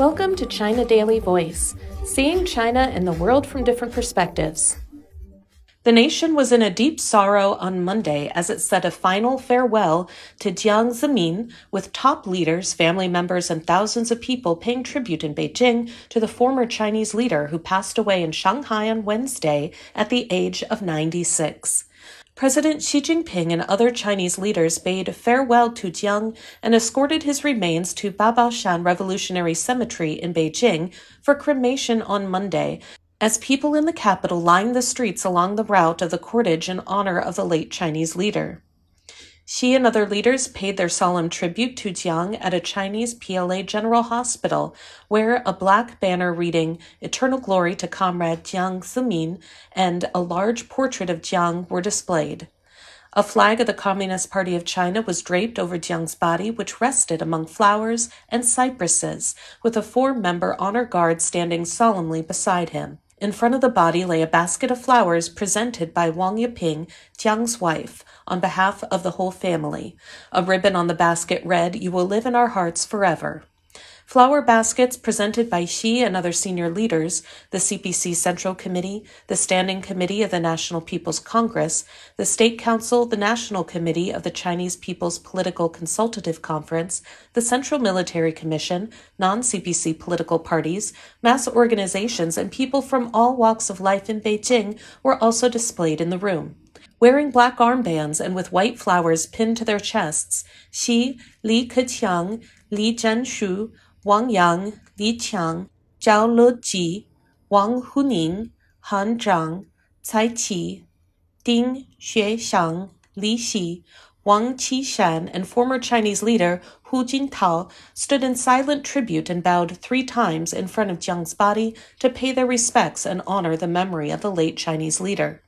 Welcome to China Daily Voice, seeing China and the world from different perspectives. The nation was in a deep sorrow on Monday as it said a final farewell to Jiang Zemin, with top leaders, family members, and thousands of people paying tribute in Beijing to the former Chinese leader who passed away in Shanghai on Wednesday at the age of 96. President Xi Jinping and other Chinese leaders bade farewell to Jiang and escorted his remains to Babaoshan Revolutionary Cemetery in Beijing for cremation on Monday, as people in the capital lined the streets along the route of the cortege in honor of the late Chinese leader. Xi and other leaders paid their solemn tribute to Jiang at a Chinese PLA General Hospital, where a black banner reading Eternal Glory to Comrade Jiang Zemin and a large portrait of Jiang were displayed. A flag of the Communist Party of China was draped over Jiang's body, which rested among flowers and cypresses, with a four member honor guard standing solemnly beside him. In front of the body lay a basket of flowers presented by Wang Yeping, Jiang's wife, on behalf of the whole family. A ribbon on the basket read, You will live in our hearts forever. Flower baskets presented by Xi and other senior leaders, the CPC Central Committee, the Standing Committee of the National People's Congress, the State Council, the National Committee of the Chinese People's Political Consultative Conference, the Central Military Commission, non CPC political parties, mass organizations, and people from all walks of life in Beijing were also displayed in the room. Wearing black armbands and with white flowers pinned to their chests, Xi, Li Keqiang, Li Zhanshu, Wang Yang, Li Qiang, Zhao Leji, Wang Huning, Han Zheng, Cai Qi, Ding Xuexiang, Li Xi, Wang Qishan, and former Chinese leader Hu Jintao stood in silent tribute and bowed three times in front of Jiang's body to pay their respects and honor the memory of the late Chinese leader.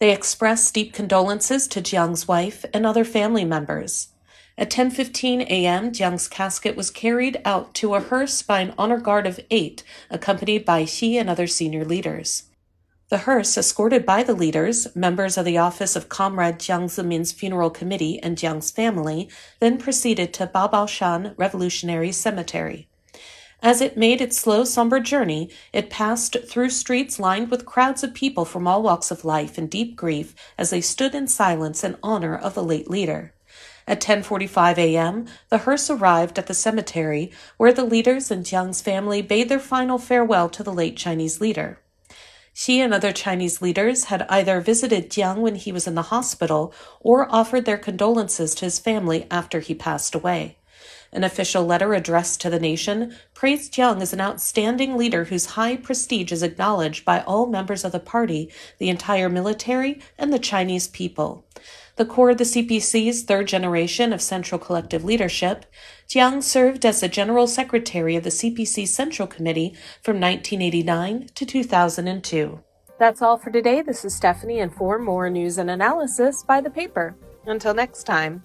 They expressed deep condolences to Jiang's wife and other family members. At 10:15 a.m., Jiang's casket was carried out to a hearse by an honor guard of 8, accompanied by Xi and other senior leaders. The hearse, escorted by the leaders, members of the office of Comrade Jiang Zemin's funeral committee and Jiang's family, then proceeded to Babaoshan Revolutionary Cemetery. As it made its slow, somber journey, it passed through streets lined with crowds of people from all walks of life in deep grief as they stood in silence in honor of the late leader. At 10:45 a.m., the hearse arrived at the cemetery where the leaders and Jiang's family bade their final farewell to the late Chinese leader. Xi and other Chinese leaders had either visited Jiang when he was in the hospital or offered their condolences to his family after he passed away. An official letter addressed to the nation praised Jiang as an outstanding leader whose high prestige is acknowledged by all members of the party, the entire military, and the Chinese people the core of the CPC's third generation of Central Collective Leadership, Jiang served as the General Secretary of the CPC Central Committee from 1989 to 2002. That's all for today. This is Stephanie, and for more news and analysis, buy the paper. Until next time.